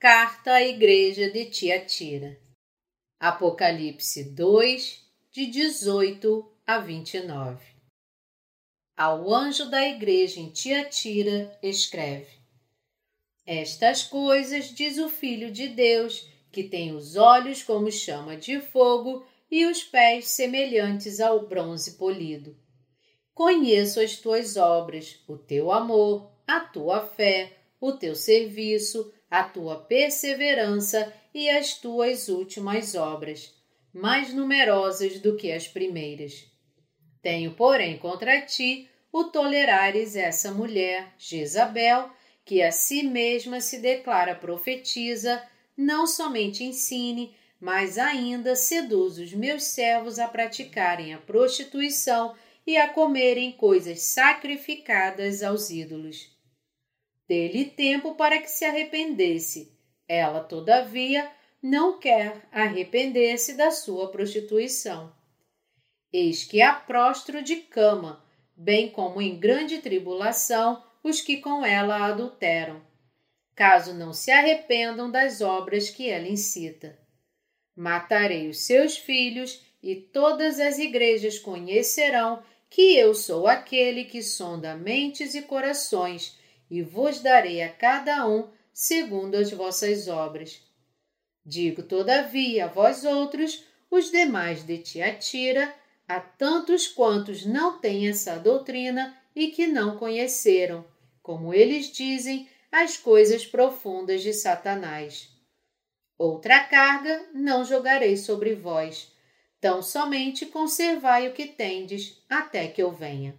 Carta à Igreja de Tiatira. Apocalipse 2, de 18 a 29. Ao anjo da igreja em Tiatira, escreve: Estas coisas diz o Filho de Deus, que tem os olhos como chama de fogo e os pés semelhantes ao bronze polido. Conheço as tuas obras, o teu amor, a tua fé, o teu serviço, a tua perseverança e as tuas últimas obras, mais numerosas do que as primeiras. Tenho, porém, contra ti o tolerares essa mulher, Jezabel, que a si mesma se declara profetiza, não somente ensine, mas ainda seduz os meus servos a praticarem a prostituição e a comerem coisas sacrificadas aos ídolos. Dê-lhe tempo para que se arrependesse. Ela, todavia, não quer arrepender-se da sua prostituição. Eis que a prostro de cama, bem como em grande tribulação os que com ela adulteram, caso não se arrependam das obras que ela incita. Matarei os seus filhos, e todas as igrejas conhecerão que eu sou aquele que sonda mentes e corações e vos darei a cada um segundo as vossas obras. Digo, todavia, a vós outros, os demais de Tiatira, a tantos quantos não têm essa doutrina e que não conheceram, como eles dizem, as coisas profundas de Satanás. Outra carga não jogarei sobre vós, tão somente conservai o que tendes até que eu venha.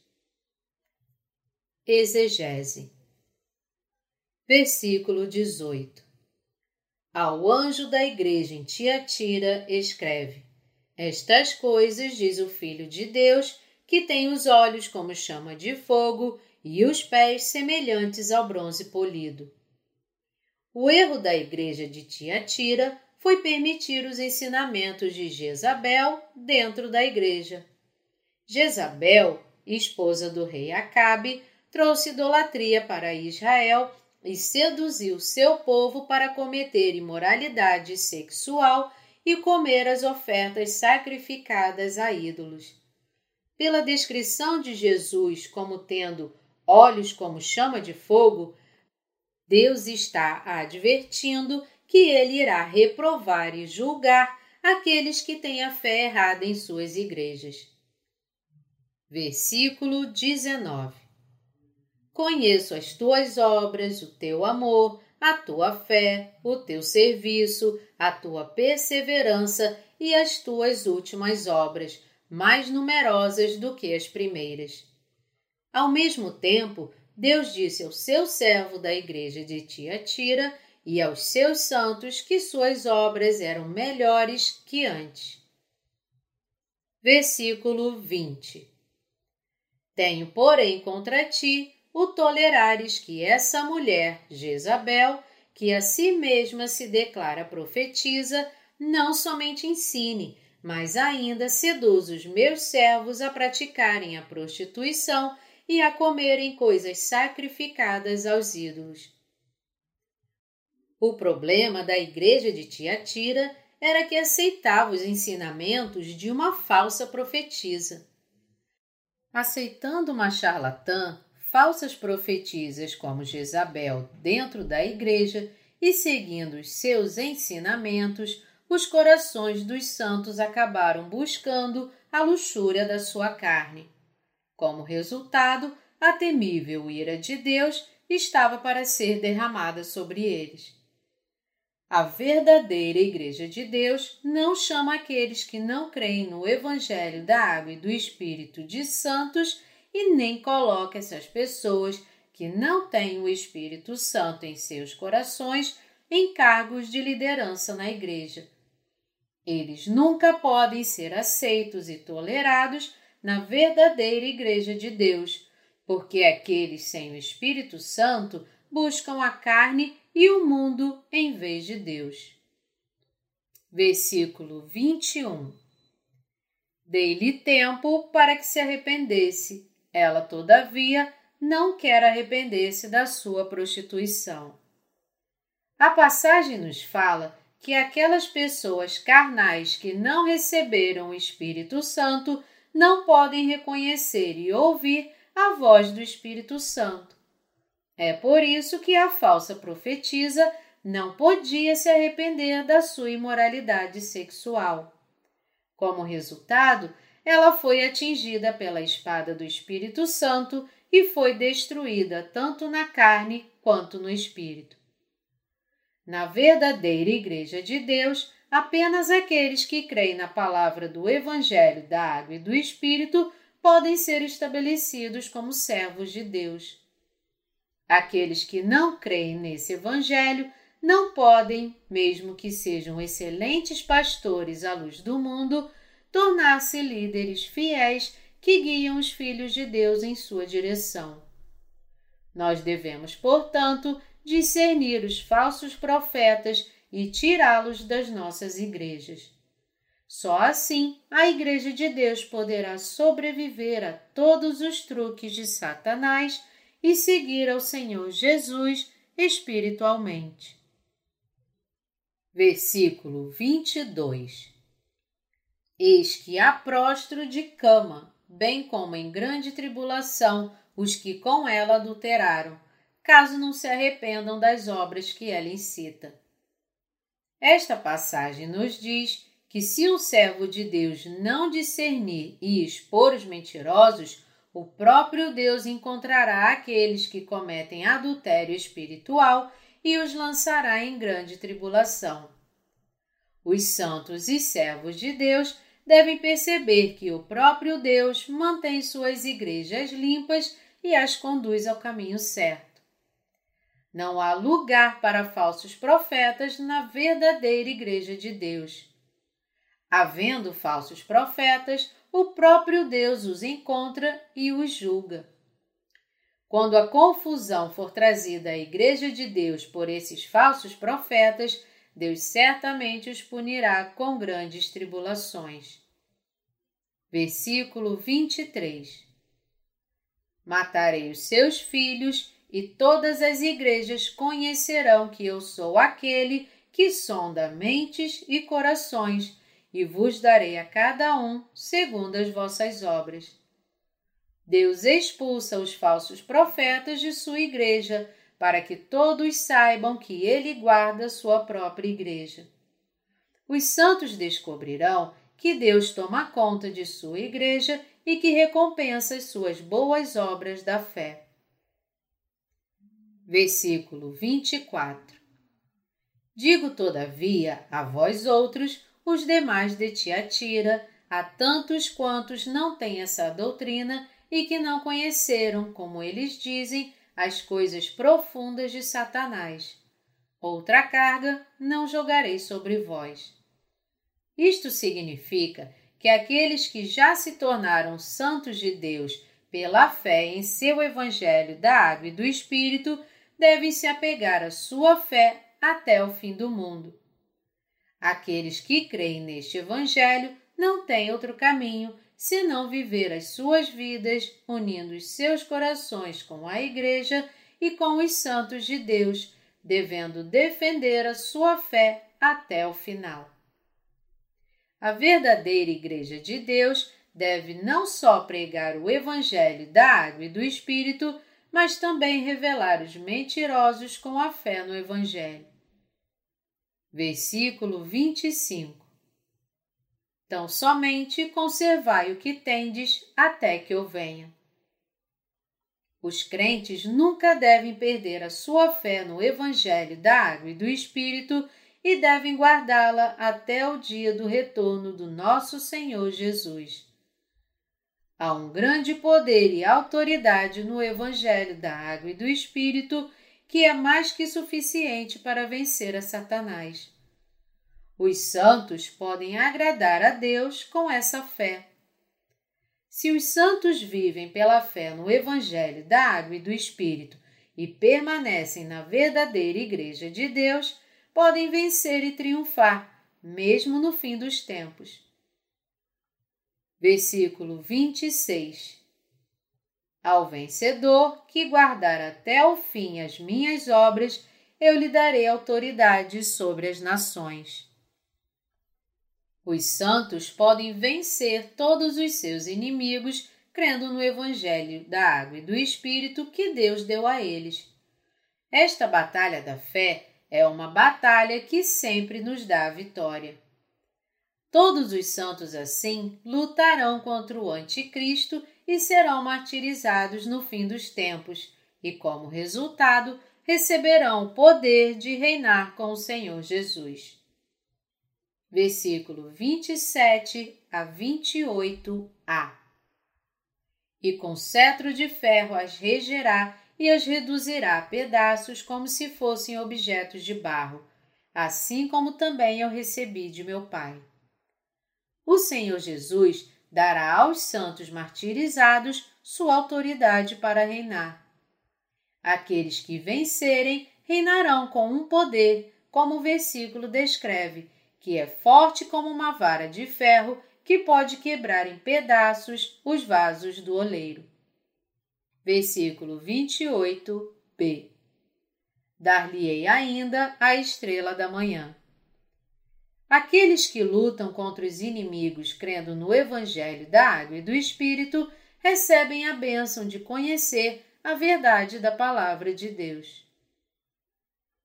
Exegese. Versículo 18. Ao anjo da igreja em Tiatira escreve: Estas coisas diz o Filho de Deus, que tem os olhos como chama de fogo e os pés semelhantes ao bronze polido. O erro da igreja de Tiatira foi permitir os ensinamentos de Jezabel dentro da igreja. Jezabel, esposa do rei Acabe, trouxe idolatria para Israel e seduziu seu povo para cometer imoralidade sexual e comer as ofertas sacrificadas a ídolos. Pela descrição de Jesus como tendo olhos como chama de fogo, Deus está advertindo que ele irá reprovar e julgar aqueles que têm a fé errada em suas igrejas. Versículo 19 Conheço as tuas obras, o teu amor, a tua fé, o teu serviço, a tua perseverança e as tuas últimas obras, mais numerosas do que as primeiras. Ao mesmo tempo, Deus disse ao seu servo da igreja de Tiatira e aos seus santos que suas obras eram melhores que antes. Versículo 20 Tenho, porém, contra ti o tolerares que essa mulher, Jezabel, que a si mesma se declara profetiza, não somente ensine, mas ainda seduz os meus servos a praticarem a prostituição e a comerem coisas sacrificadas aos ídolos. O problema da igreja de Tiatira era que aceitava os ensinamentos de uma falsa profetisa. Aceitando uma charlatã, falsas profetisas como Jezabel dentro da igreja e seguindo os seus ensinamentos, os corações dos santos acabaram buscando a luxúria da sua carne. Como resultado, a temível ira de Deus estava para ser derramada sobre eles. A verdadeira Igreja de Deus não chama aqueles que não creem no Evangelho da Água e do Espírito de santos e nem coloca essas pessoas que não têm o Espírito Santo em seus corações em cargos de liderança na Igreja. Eles nunca podem ser aceitos e tolerados na verdadeira Igreja de Deus, porque aqueles sem o Espírito Santo buscam a carne e o mundo em vez de Deus. Versículo 21 Dei-lhe tempo para que se arrependesse. Ela, todavia, não quer arrepender-se da sua prostituição. A passagem nos fala que aquelas pessoas carnais que não receberam o Espírito Santo não podem reconhecer e ouvir a voz do Espírito Santo. É por isso que a falsa profetisa não podia se arrepender da sua imoralidade sexual. Como resultado, ela foi atingida pela espada do Espírito Santo e foi destruída tanto na carne quanto no espírito. Na verdadeira Igreja de Deus, apenas aqueles que creem na palavra do Evangelho da Água e do Espírito podem ser estabelecidos como servos de Deus. Aqueles que não creem nesse Evangelho não podem, mesmo que sejam excelentes pastores à luz do mundo, tornar-se líderes fiéis que guiam os filhos de Deus em sua direção. Nós devemos, portanto, discernir os falsos profetas e tirá-los das nossas igrejas. Só assim a Igreja de Deus poderá sobreviver a todos os truques de Satanás e seguir ao Senhor Jesus espiritualmente. Versículo 22 Eis que há prostro de cama, bem como em grande tribulação, os que com ela adulteraram, caso não se arrependam das obras que ela incita. Esta passagem nos diz que se um servo de Deus não discernir e expor os mentirosos, o próprio Deus encontrará aqueles que cometem adultério espiritual e os lançará em grande tribulação. Os santos e servos de Deus devem perceber que o próprio Deus mantém suas igrejas limpas e as conduz ao caminho certo. Não há lugar para falsos profetas na verdadeira Igreja de Deus. Havendo falsos profetas, o próprio Deus os encontra e os julga. Quando a confusão for trazida à Igreja de Deus por esses falsos profetas, Deus certamente os punirá com grandes tribulações. Versículo 23 Matarei os seus filhos, e todas as igrejas conhecerão que eu sou aquele que sonda mentes e corações, e vos darei a cada um segundo as vossas obras. Deus expulsa os falsos profetas de sua igreja, para que todos saibam que ele guarda sua própria igreja. Os santos descobrirão que Deus toma conta de sua igreja e que recompensa as suas boas obras da fé. Versículo 24 Digo, todavia, a vós outros, os demais de Tiatira, a tantos quantos não têm essa doutrina e que não conheceram, como eles dizem, as coisas profundas de Satanás. Outra carga não jogarei sobre vós. Isto significa que aqueles que já se tornaram santos de Deus pela fé em seu Evangelho da Água e do Espírito devem se apegar à sua fé até o fim do mundo. Aqueles que creem neste Evangelho não têm outro caminho senão viver as suas vidas unindo os seus corações com a Igreja e com os santos de Deus, devendo defender a sua fé até o final. A verdadeira Igreja de Deus deve não só pregar o Evangelho da água e do Espírito, mas também revelar os mentirosos com a fé no Evangelho. Versículo 25 então somente conservai o que tendes até que eu venha. Os crentes nunca devem perder a sua fé no Evangelho da Água e do Espírito e devem guardá-la até o dia do retorno do nosso Senhor Jesus. Há um grande poder e autoridade no Evangelho da Água e do Espírito que é mais que suficiente para vencer a Satanás. Os santos podem agradar a Deus com essa fé. Se os santos vivem pela fé no Evangelho da Água e do Espírito e permanecem na verdadeira Igreja de Deus, podem vencer e triunfar, mesmo no fim dos tempos. Versículo 26 ao vencedor que guardar até o fim as minhas obras, eu lhe darei autoridade sobre as nações. Os santos podem vencer todos os seus inimigos crendo no Evangelho da Água e do Espírito que Deus deu a eles. Esta batalha da fé é uma batalha que sempre nos dá a vitória. Todos os santos, assim, lutarão contra o Anticristo e serão martirizados no fim dos tempos, e como resultado receberão o poder de reinar com o Senhor Jesus. Versículo 27 a 28a. E com cetro de ferro as regerá e as reduzirá a pedaços como se fossem objetos de barro, assim como também eu recebi de meu Pai. O Senhor Jesus dará aos santos martirizados sua autoridade para reinar. Aqueles que vencerem reinarão com um poder, como o versículo descreve, que é forte como uma vara de ferro que pode quebrar em pedaços os vasos do oleiro. Versículo 28b Dar-lhe-ei ainda a estrela da manhã. Aqueles que lutam contra os inimigos crendo no Evangelho da Água e do Espírito recebem a bênção de conhecer a verdade da Palavra de Deus.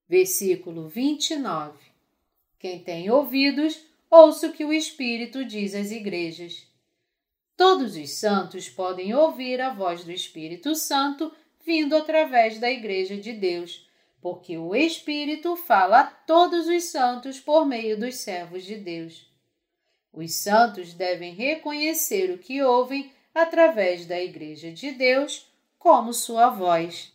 Versículo 29 Quem tem ouvidos, ouça o que o Espírito diz às igrejas. Todos os santos podem ouvir a voz do Espírito Santo vindo através da Igreja de Deus porque o Espírito fala a todos os santos por meio dos servos de Deus. Os santos devem reconhecer o que ouvem através da Igreja de Deus como sua voz.